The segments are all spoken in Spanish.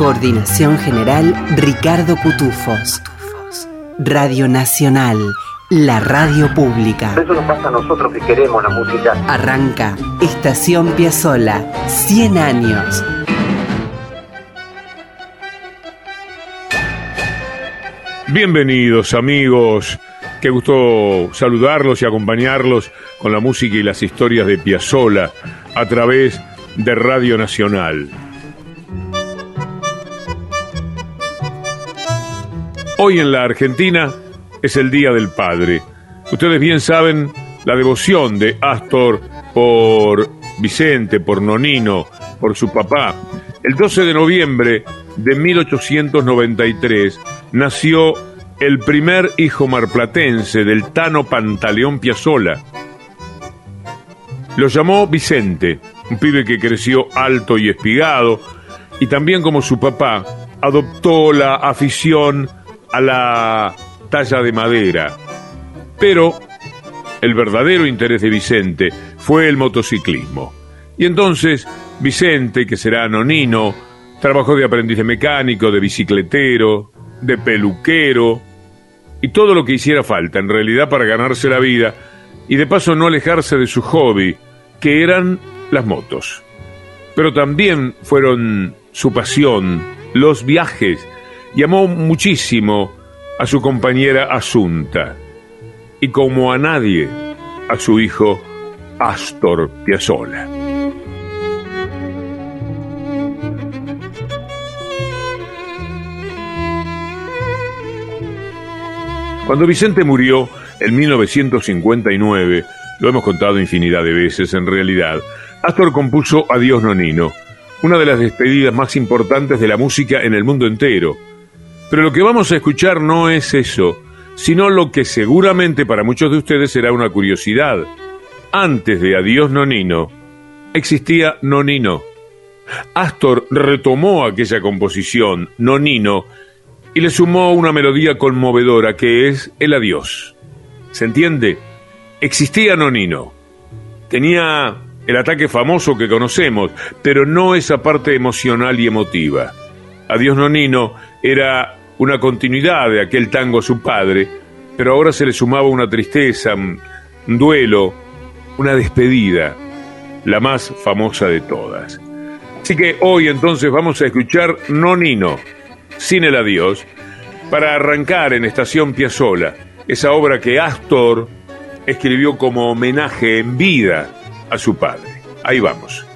Coordinación General Ricardo Cutufos. Radio Nacional, la radio pública. Eso nos pasa a nosotros que queremos la música. Arranca Estación Piazzola, 100 años. Bienvenidos amigos, qué gusto saludarlos y acompañarlos con la música y las historias de Piazzola a través de Radio Nacional. Hoy en la Argentina es el Día del Padre. Ustedes bien saben la devoción de Astor por Vicente, por Nonino, por su papá. El 12 de noviembre de 1893 nació el primer hijo marplatense del Tano Pantaleón Piazzola. Lo llamó Vicente, un pibe que creció alto y espigado, y también como su papá, adoptó la afición a la talla de madera. Pero el verdadero interés de Vicente fue el motociclismo. Y entonces Vicente, que será anonino, trabajó de aprendiz de mecánico, de bicicletero, de peluquero, y todo lo que hiciera falta en realidad para ganarse la vida y de paso no alejarse de su hobby, que eran las motos. Pero también fueron su pasión, los viajes, y amó muchísimo a su compañera Asunta y como a nadie a su hijo Astor Piazzolla. Cuando Vicente murió en 1959, lo hemos contado infinidad de veces en realidad, Astor compuso Adiós Nonino, una de las despedidas más importantes de la música en el mundo entero pero lo que vamos a escuchar no es eso, sino lo que seguramente para muchos de ustedes será una curiosidad. Antes de Adiós Nonino, existía Nonino. Astor retomó aquella composición, Nonino, y le sumó una melodía conmovedora que es el adiós. ¿Se entiende? Existía Nonino. Tenía el ataque famoso que conocemos, pero no esa parte emocional y emotiva. Adiós Nonino era una continuidad de aquel tango a su padre, pero ahora se le sumaba una tristeza, un duelo, una despedida, la más famosa de todas. Así que hoy entonces vamos a escuchar Nonino, sin el adiós, para arrancar en Estación Piazzola, esa obra que Astor escribió como homenaje en vida a su padre. Ahí vamos.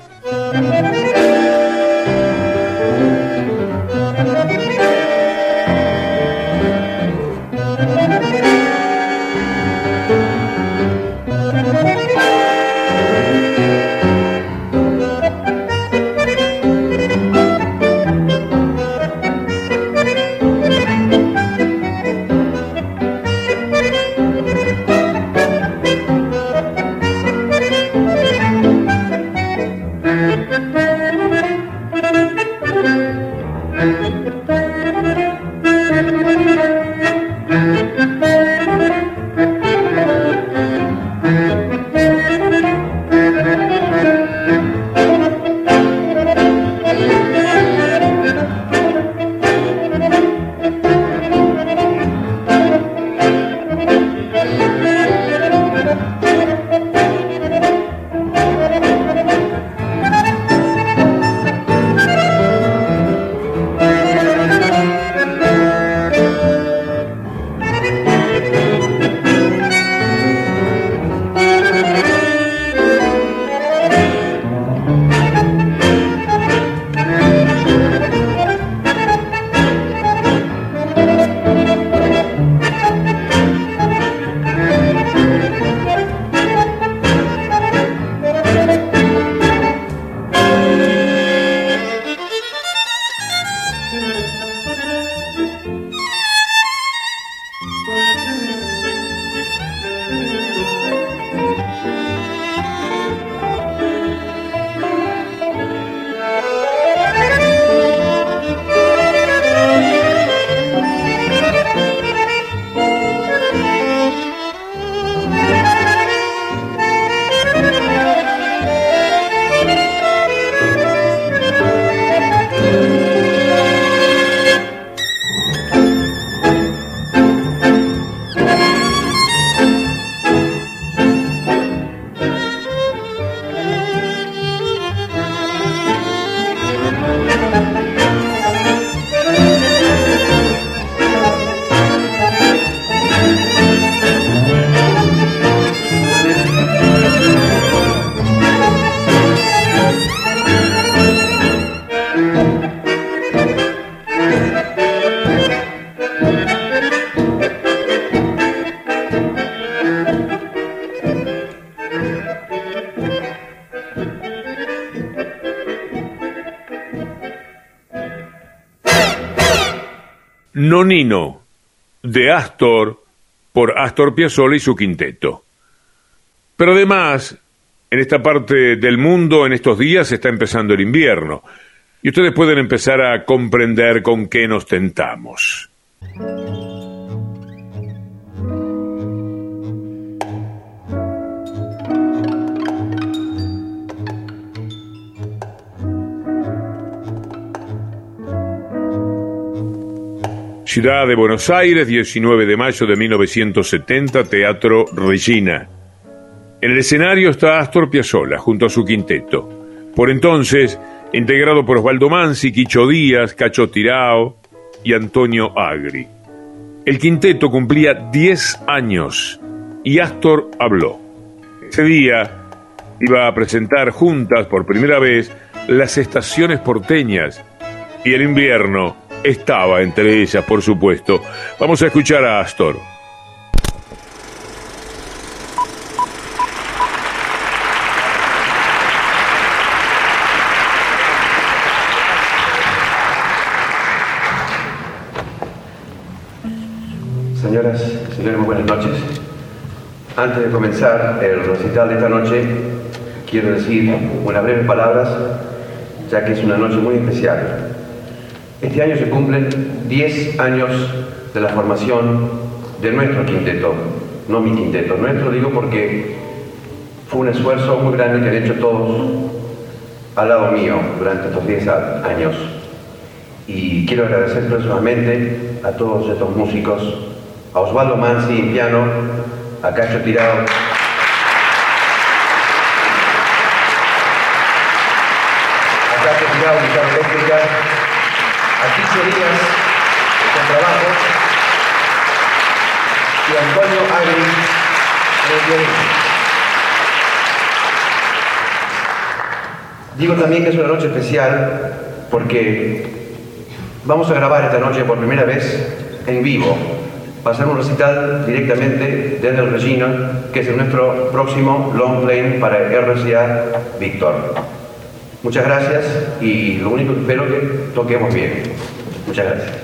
De Astor por Astor Piazzolla y su quinteto. Pero además, en esta parte del mundo, en estos días, está empezando el invierno. Y ustedes pueden empezar a comprender con qué nos tentamos. Ciudad de Buenos Aires, 19 de mayo de 1970, Teatro Regina. En el escenario está Astor Piazzolla junto a su quinteto. Por entonces, integrado por Osvaldo Mansi, Quicho Díaz, Cacho Tirao y Antonio Agri. El quinteto cumplía 10 años y Astor habló. Ese día iba a presentar juntas por primera vez las estaciones porteñas y el invierno estaba entre ellas, por supuesto. Vamos a escuchar a Astor. Señoras, señores, muy buenas noches. Antes de comenzar el recital de esta noche, quiero decir unas breves palabras, ya que es una noche muy especial. Este año se cumplen 10 años de la formación de nuestro quinteto, no mi quinteto, nuestro digo porque fue un esfuerzo muy grande que han hecho todos al lado mío durante estos 10 años. Y quiero agradecer personalmente a todos estos músicos, a Osvaldo Mansi en piano, a Cacho Tirado, a Cacho Tirado, guitarra eléctrica, a Quicho Díaz, con trabajo, y a Antonio Agri, Digo también que es una noche especial porque vamos a grabar esta noche por primera vez en vivo. Va a ser un recital directamente desde el Regina, que es nuestro próximo long play para RCA Víctor. Muchas gracias y lo único que espero que toquemos bien. Muchas gracias.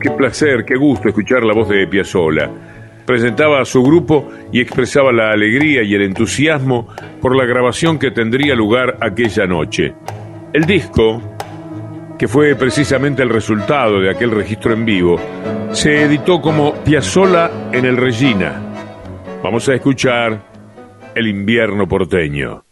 Qué placer, qué gusto escuchar la voz de Piazzolla. Presentaba a su grupo y expresaba la alegría y el entusiasmo por la grabación que tendría lugar aquella noche. El disco, que fue precisamente el resultado de aquel registro en vivo, se editó como Piazzolla en el Regina. Vamos a escuchar El invierno porteño.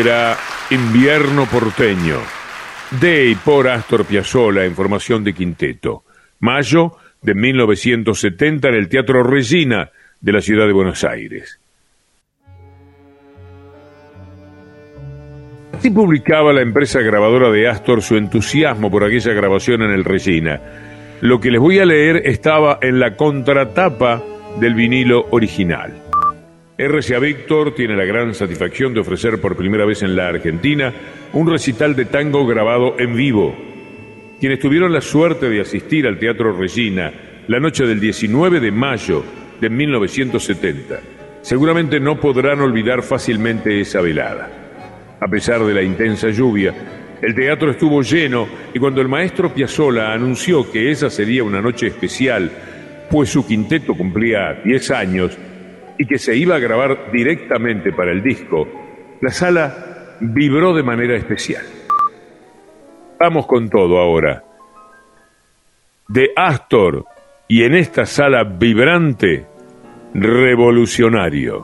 Era Invierno porteño. De y por Astor Piazzolla en formación de quinteto. Mayo de 1970 en el Teatro Regina de la ciudad de Buenos Aires. Así publicaba la empresa grabadora de Astor su entusiasmo por aquella grabación en el Regina. Lo que les voy a leer estaba en la contratapa del vinilo original. RCA Víctor tiene la gran satisfacción de ofrecer por primera vez en la Argentina un recital de tango grabado en vivo. Quienes tuvieron la suerte de asistir al Teatro Regina la noche del 19 de mayo de 1970, seguramente no podrán olvidar fácilmente esa velada. A pesar de la intensa lluvia, el teatro estuvo lleno y cuando el maestro Piazzolla anunció que esa sería una noche especial, pues su quinteto cumplía 10 años y que se iba a grabar directamente para el disco, la sala vibró de manera especial. Vamos con todo ahora. De Astor y en esta sala vibrante, revolucionario.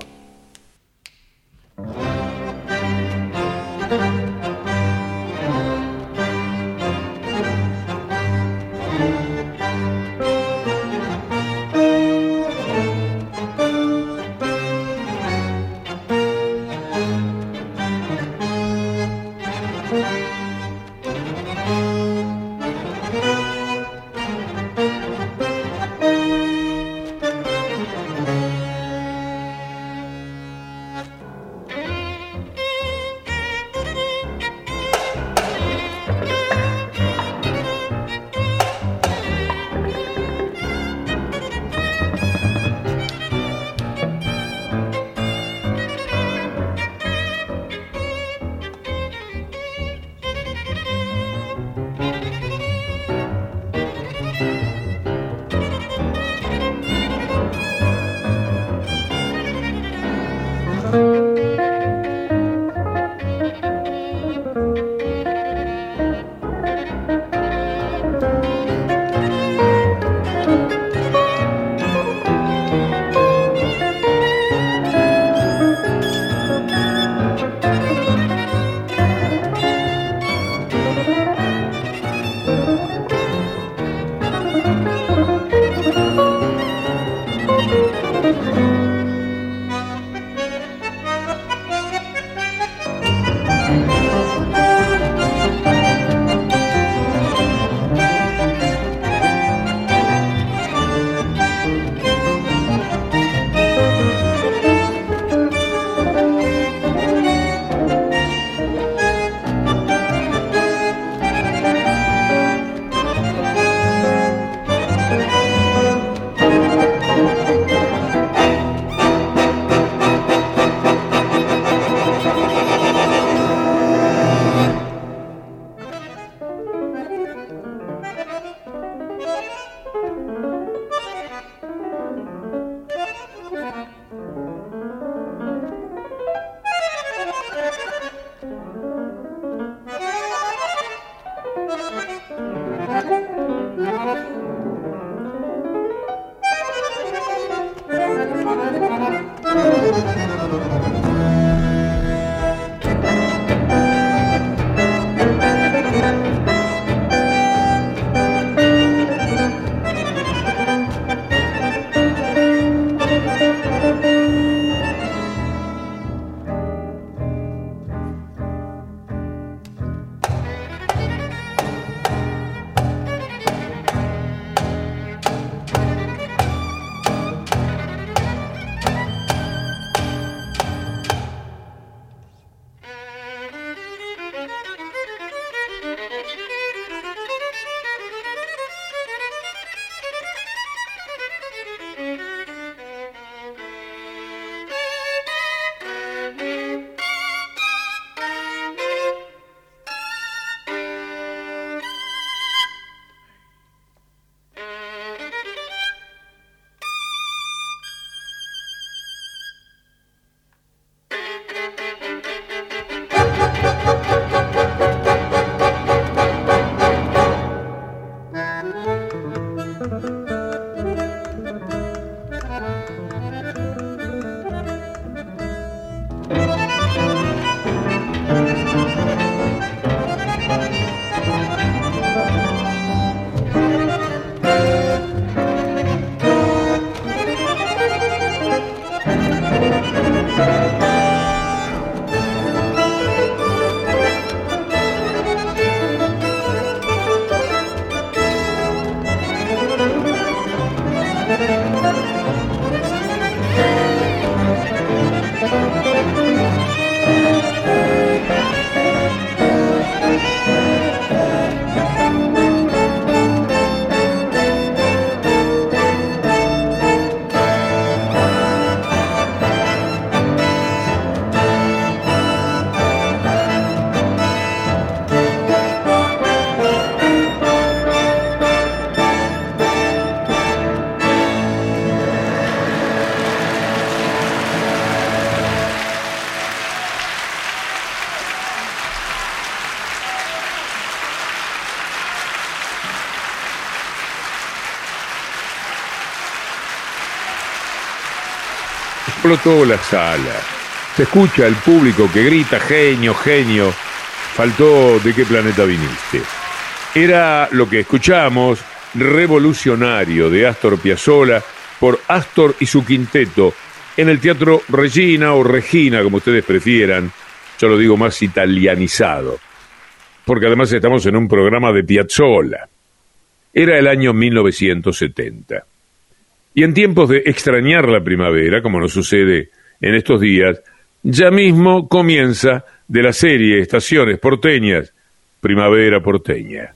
Explotó la sala. Se escucha el público que grita genio, genio. Faltó de qué planeta viniste. Era lo que escuchamos, revolucionario de Astor Piazzolla por Astor y su quinteto en el Teatro Regina o Regina, como ustedes prefieran. Yo lo digo más italianizado, porque además estamos en un programa de Piazzolla. Era el año 1970. Y en tiempos de extrañar la primavera, como nos sucede en estos días, ya mismo comienza de la serie Estaciones porteñas, Primavera porteña.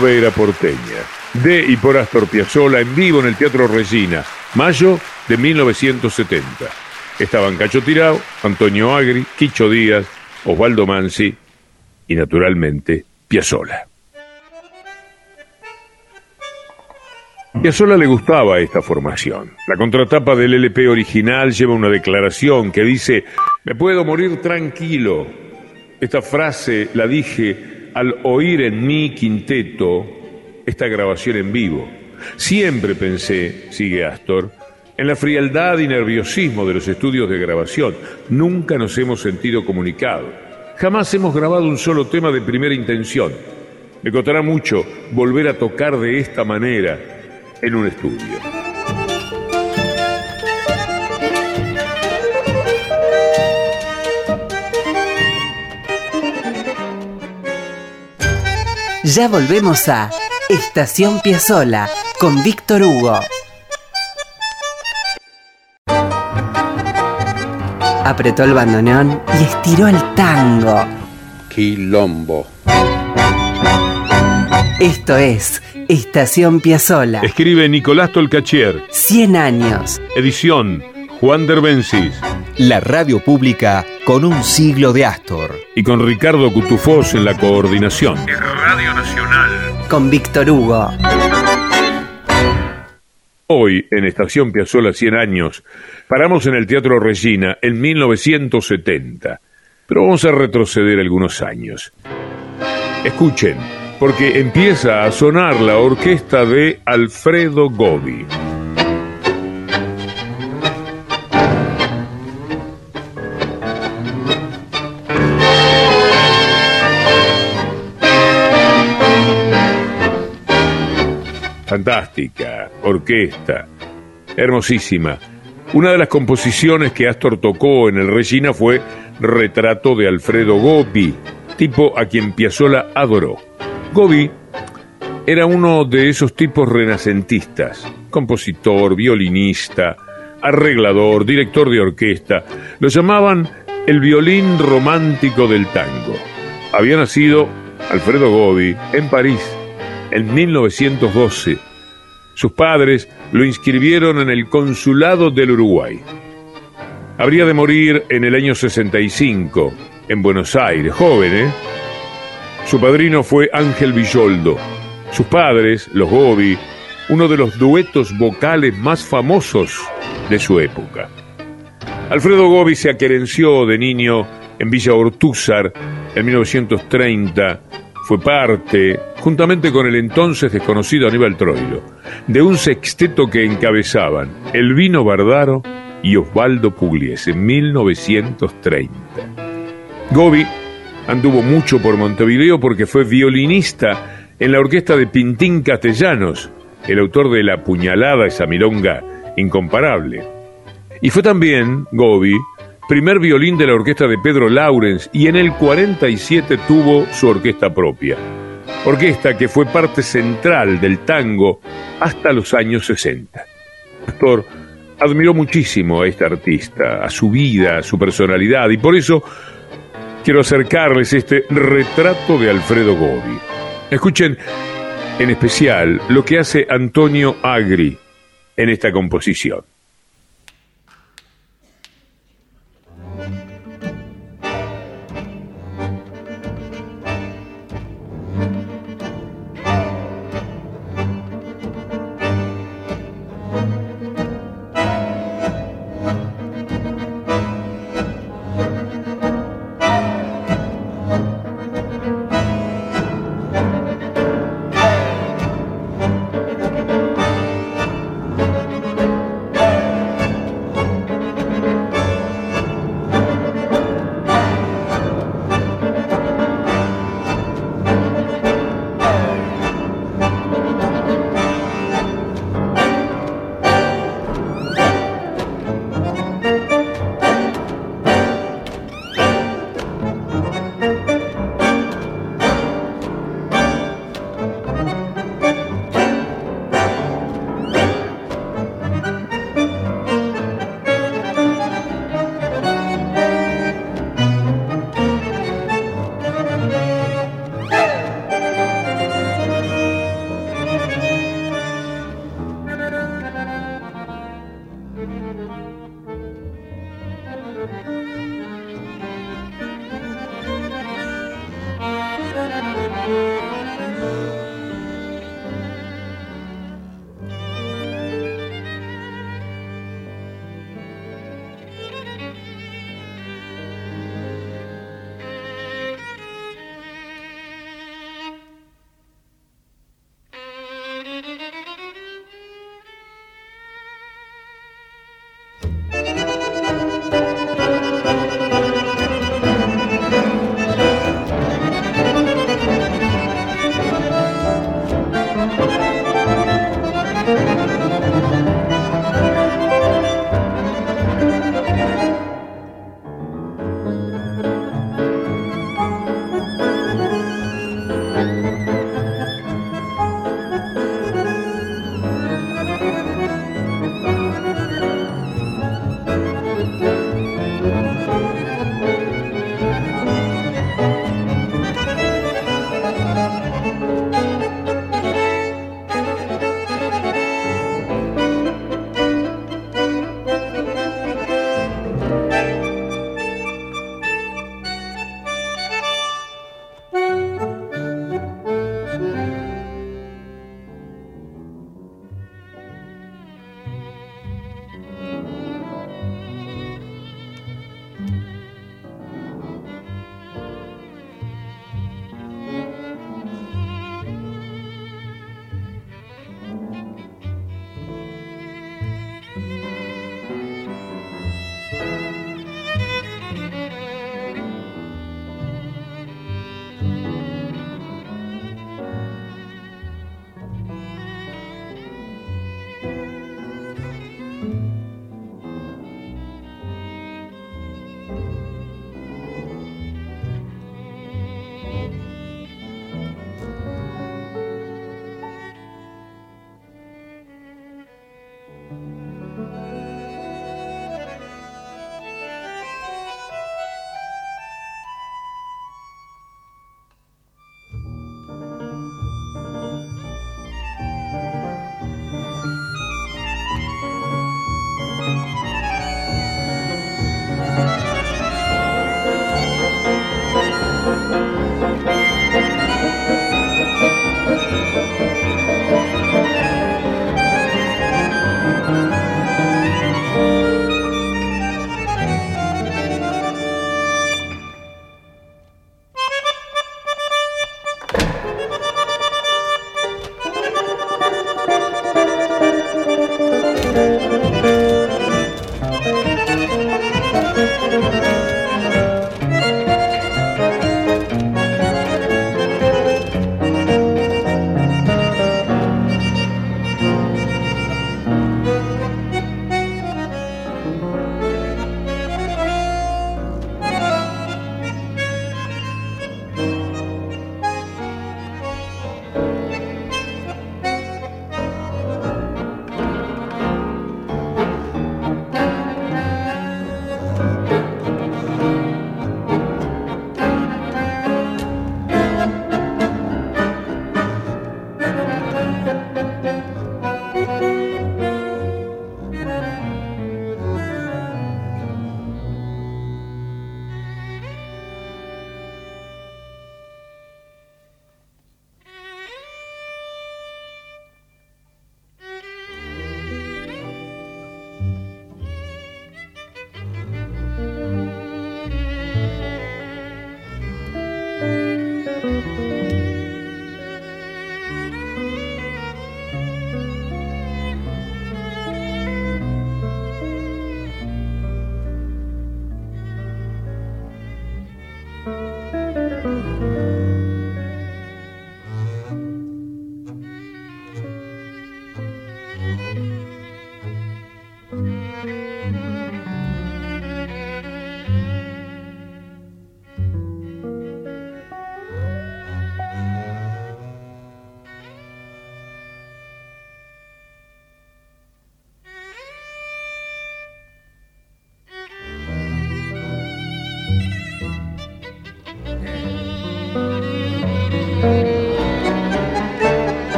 Primavera porteña. De y por Astor Piazzolla en vivo en el Teatro Regina, mayo de 1970. Estaban Cacho Tirao, Antonio Agri, Quicho Díaz, Osvaldo Mansi y naturalmente Piazzolla. Piazzolla le gustaba esta formación. La contratapa del LP original lleva una declaración que dice, me puedo morir tranquilo. Esta frase la dije al oír en mi quinteto esta grabación en vivo. Siempre pensé, sigue Astor, en la frialdad y nerviosismo de los estudios de grabación. Nunca nos hemos sentido comunicados. Jamás hemos grabado un solo tema de primera intención. Me costará mucho volver a tocar de esta manera en un estudio. Ya volvemos a Estación Piazzola con Víctor Hugo. Apretó el bandoneón y estiró el tango. Quilombo. Esto es Estación Piazzola. Escribe Nicolás Tolcachier. 100 años. Edición Juan Derbencis. La radio pública con un siglo de Astor. Y con Ricardo Cutufós en la coordinación. Radio Nacional. Con Víctor Hugo. Hoy, en Estación Piazzola 100 años, paramos en el Teatro Regina en 1970. Pero vamos a retroceder algunos años. Escuchen, porque empieza a sonar la orquesta de Alfredo Gobi. Fantástica, orquesta, hermosísima. Una de las composiciones que Astor tocó en el Regina fue Retrato de Alfredo Gobi, tipo a quien Piazzolla adoró. Gobi era uno de esos tipos renacentistas, compositor, violinista, arreglador, director de orquesta. Lo llamaban el violín romántico del tango. Había nacido Alfredo Gobi en París en 1912. Sus padres lo inscribieron en el consulado del Uruguay. Habría de morir en el año 65, en Buenos Aires, joven, ¿eh? Su padrino fue Ángel Villoldo. Sus padres, los Gobi, uno de los duetos vocales más famosos de su época. Alfredo Gobi se aquerenció de niño en Villa Ortúzar en 1930 fue parte, juntamente con el entonces desconocido Aníbal Troilo, de un sexteto que encabezaban Elvino Bardaro y Osvaldo Pugliese en 1930. Gobi anduvo mucho por Montevideo porque fue violinista en la orquesta de Pintín Castellanos, el autor de La puñalada, esa milonga incomparable. Y fue también, Gobi, primer violín de la orquesta de Pedro Laurens y en el 47 tuvo su orquesta propia. Orquesta que fue parte central del tango hasta los años 60. Pastor admiró muchísimo a este artista, a su vida, a su personalidad y por eso quiero acercarles este retrato de Alfredo Gobi. Escuchen en especial lo que hace Antonio Agri en esta composición.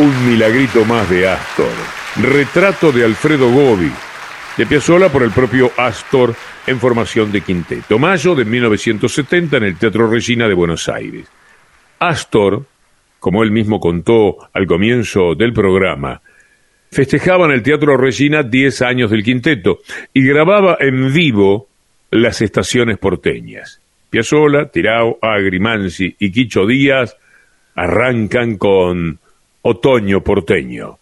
Un milagrito más de Astor. Retrato de Alfredo Gobi, de Piazzolla por el propio Astor en formación de quinteto. Mayo de 1970 en el Teatro Regina de Buenos Aires. Astor, como él mismo contó al comienzo del programa, festejaba en el Teatro Regina 10 años del quinteto y grababa en vivo las estaciones porteñas. Piazzolla, Tirao, Agrimansi y Quicho Díaz arrancan con Otoño porteño.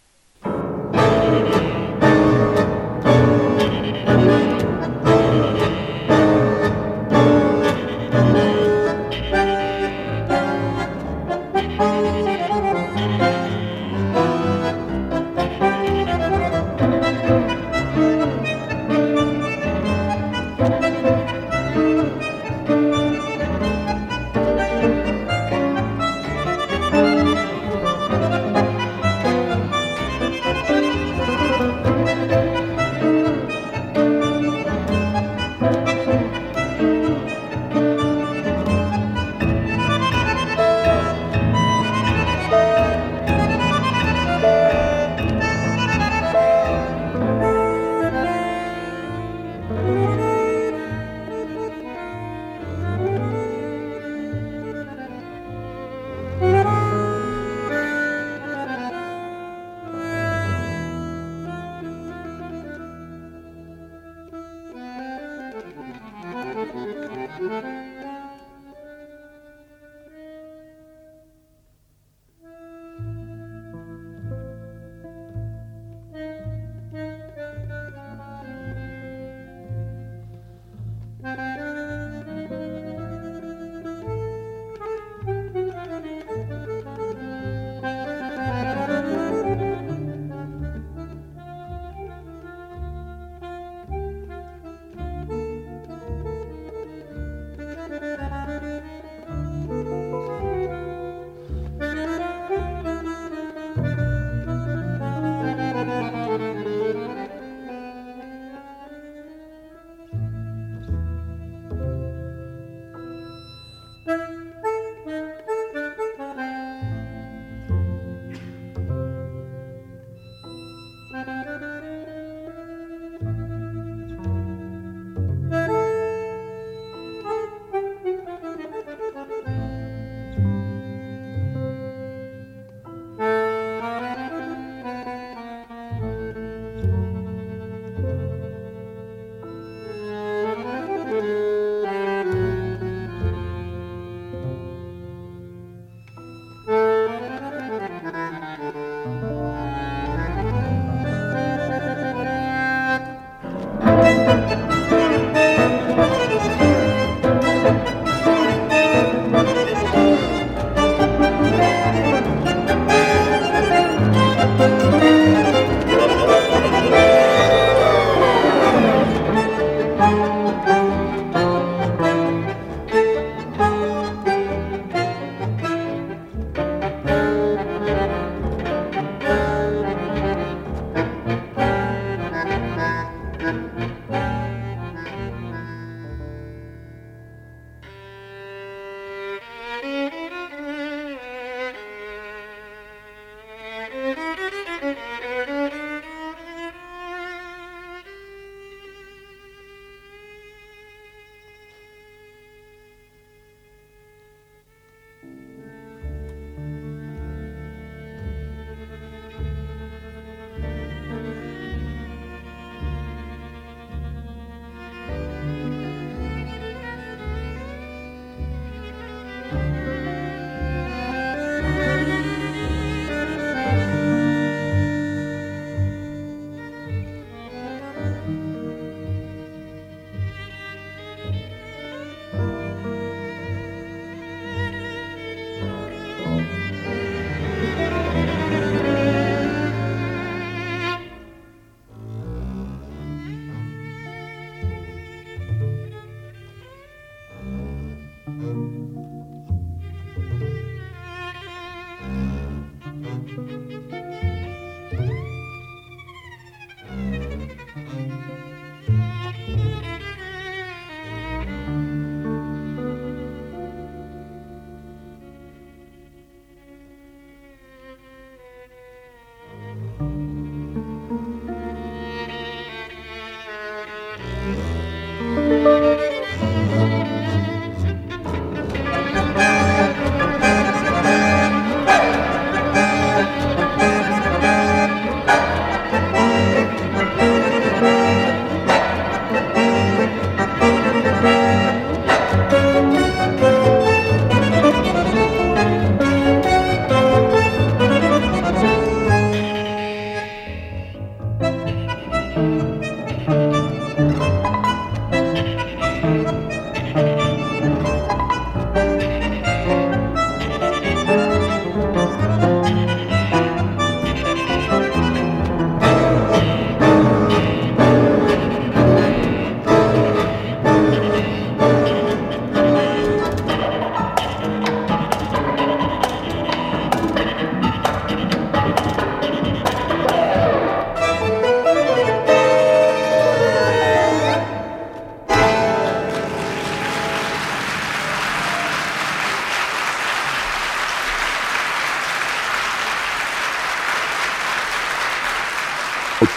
Bye.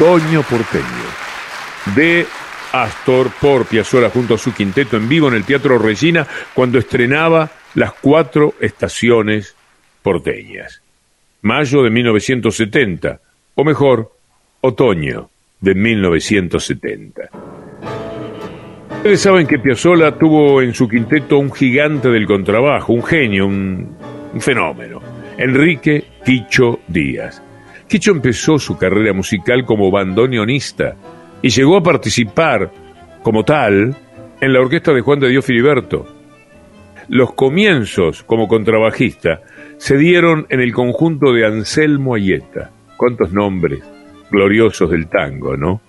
Otoño Porteño, de Astor por Piazzolla junto a su quinteto en vivo en el Teatro Regina cuando estrenaba Las Cuatro Estaciones Porteñas. Mayo de 1970, o mejor, otoño de 1970. Ustedes saben que Piazzolla tuvo en su quinteto un gigante del contrabajo, un genio, un, un fenómeno, Enrique Quicho Díaz. Quicho empezó su carrera musical como bandoneonista y llegó a participar como tal en la orquesta de Juan de Dios Filiberto. Los comienzos como contrabajista se dieron en el conjunto de Anselmo Ayeta. Cuántos nombres gloriosos del tango, ¿no?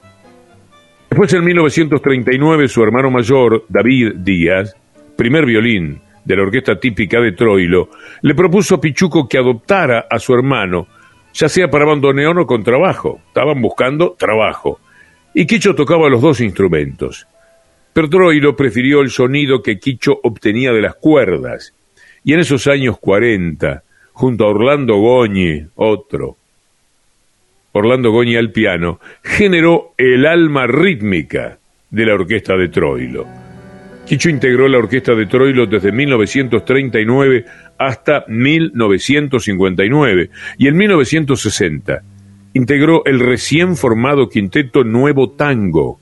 Después en 1939 su hermano mayor, David Díaz, primer violín de la orquesta típica de Troilo, le propuso a Pichuco que adoptara a su hermano, ya sea para bandoneón o con trabajo. Estaban buscando trabajo. Y Quicho tocaba los dos instrumentos. Pero Troilo prefirió el sonido que Quicho obtenía de las cuerdas. Y en esos años 40, junto a Orlando Goñi, otro, Orlando Goñi al piano, generó el alma rítmica de la orquesta de Troilo. Quicho integró la orquesta de Troilo desde 1939 hasta 1959 y en 1960 integró el recién formado quinteto Nuevo Tango.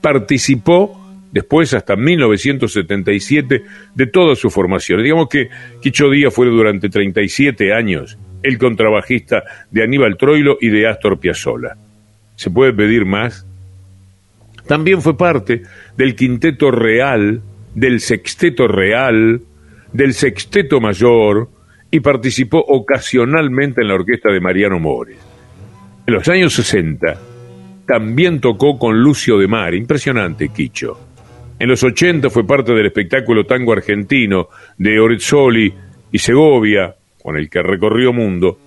Participó después hasta 1977 de toda su formación. Digamos que Quicho Díaz fue durante 37 años el contrabajista de Aníbal Troilo y de Astor Piazzolla. ¿Se puede pedir más? También fue parte del quinteto real, del sexteto real, del sexteto mayor y participó ocasionalmente en la orquesta de Mariano Mores. En los años 60 también tocó con Lucio de Mar, impresionante Quicho. En los 80 fue parte del espectáculo tango argentino de Orezzoli y Segovia, con el que recorrió mundo,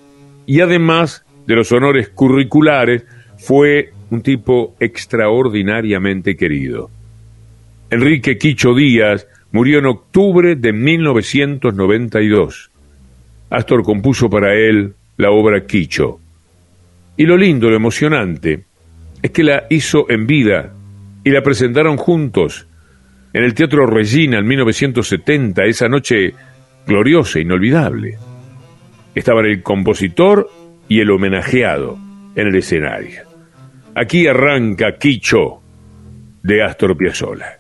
y además de los honores curriculares, fue un tipo extraordinariamente querido. Enrique Quicho Díaz murió en octubre de 1992. Astor compuso para él la obra Quicho. Y lo lindo, lo emocionante, es que la hizo en vida y la presentaron juntos en el Teatro Regina en 1970, esa noche gloriosa, inolvidable. Estaban el compositor y el homenajeado en el escenario. Aquí arranca Quicho de Astor Piazzolla.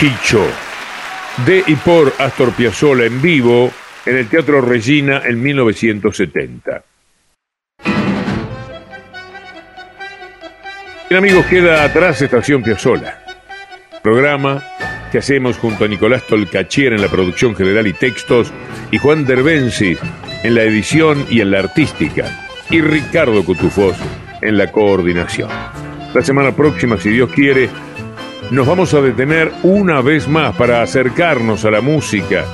Quicho, de y por Astor Piazzolla en vivo en el Teatro Regina en 1970. Bien amigos, queda atrás Estación Piazzolla, programa que hacemos junto a Nicolás Tolcachier en la producción general y textos y Juan Derbensi en la edición y en la artística y Ricardo Cutufós en la coordinación. La semana próxima, si Dios quiere, nos vamos a detener una vez más para acercarnos a la música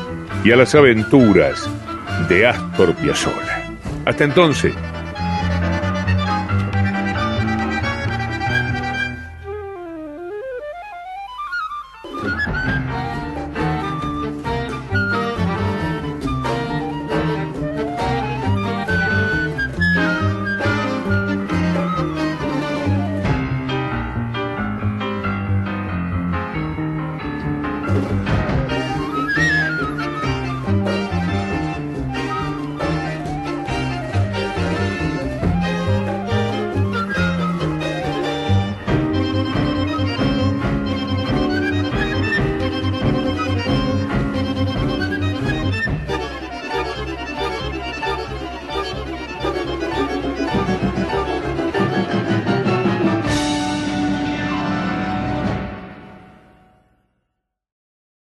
y a las aventuras de Astor Piazzolla. Hasta entonces.